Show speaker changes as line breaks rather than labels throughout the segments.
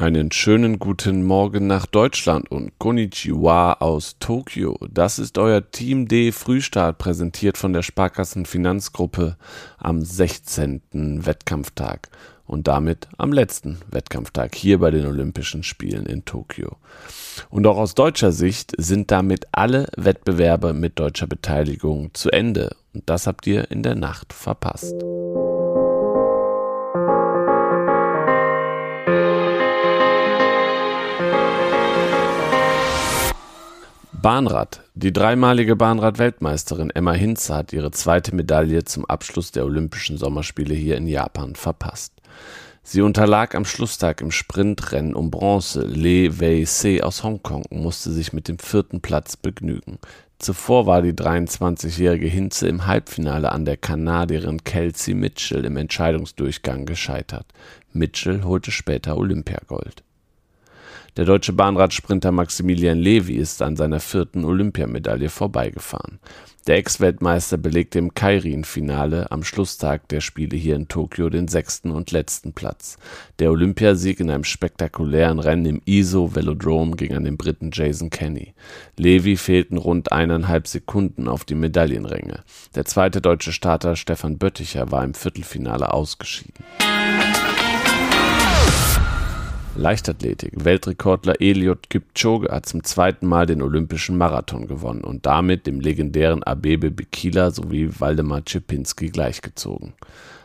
Einen schönen guten Morgen nach Deutschland und Konnichiwa aus Tokio. Das ist euer Team D Frühstart, präsentiert von der Sparkassen Finanzgruppe am 16. Wettkampftag und damit am letzten Wettkampftag hier bei den Olympischen Spielen in Tokio. Und auch aus deutscher Sicht sind damit alle Wettbewerbe mit deutscher Beteiligung zu Ende. Und das habt ihr in der Nacht verpasst. Bahnrad. Die dreimalige Bahnrad-Weltmeisterin Emma Hinze hat ihre zweite Medaille zum Abschluss der Olympischen Sommerspiele hier in Japan verpasst. Sie unterlag am Schlusstag im Sprintrennen um Bronze Le Wei-se aus Hongkong und musste sich mit dem vierten Platz begnügen. Zuvor war die 23-jährige Hinze im Halbfinale an der Kanadierin Kelsey Mitchell im Entscheidungsdurchgang gescheitert. Mitchell holte später Olympiagold. Der deutsche Bahnradsprinter Maximilian Levy ist an seiner vierten Olympiamedaille vorbeigefahren. Der Ex-Weltmeister belegte im Keirin-Finale am Schlusstag der Spiele hier in Tokio den sechsten und letzten Platz. Der Olympiasieg in einem spektakulären Rennen im ISO Velodrome ging an den Briten Jason Kenny. Levy fehlten rund eineinhalb Sekunden auf die Medaillenränge. Der zweite deutsche Starter Stefan Bötticher war im Viertelfinale ausgeschieden. Leichtathletik. Weltrekordler Eliud Kipchoge hat zum zweiten Mal den Olympischen Marathon gewonnen und damit dem legendären Abebe Bikila sowie Waldemar Czepinski gleichgezogen.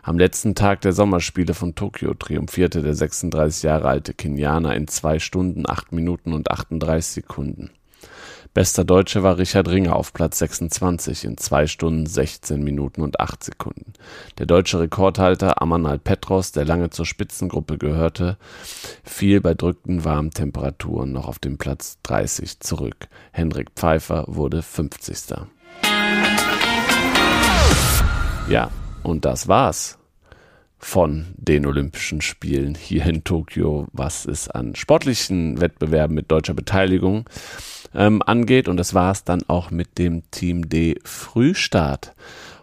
Am letzten Tag der Sommerspiele von Tokio triumphierte der 36 Jahre alte Kenianer in zwei Stunden, acht Minuten und 38 Sekunden. Bester Deutsche war Richard Ringer auf Platz 26 in 2 Stunden 16 Minuten und 8 Sekunden. Der deutsche Rekordhalter Amanal Petros, der lange zur Spitzengruppe gehörte, fiel bei drückenden warmen Temperaturen noch auf den Platz 30 zurück. Hendrik Pfeiffer wurde 50. Ja, und das war's von den Olympischen Spielen hier in Tokio, was es an sportlichen Wettbewerben mit deutscher Beteiligung ähm, angeht. Und das war es dann auch mit dem Team D Frühstart.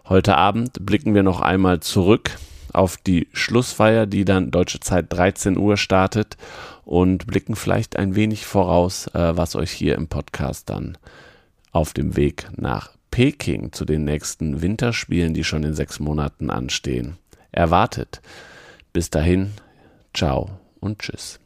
Heute Abend blicken wir noch einmal zurück auf die Schlussfeier, die dann deutsche Zeit 13 Uhr startet und blicken vielleicht ein wenig voraus, äh, was euch hier im Podcast dann auf dem Weg nach Peking zu den nächsten Winterspielen, die schon in sechs Monaten anstehen, erwartet. Bis dahin, ciao und tschüss.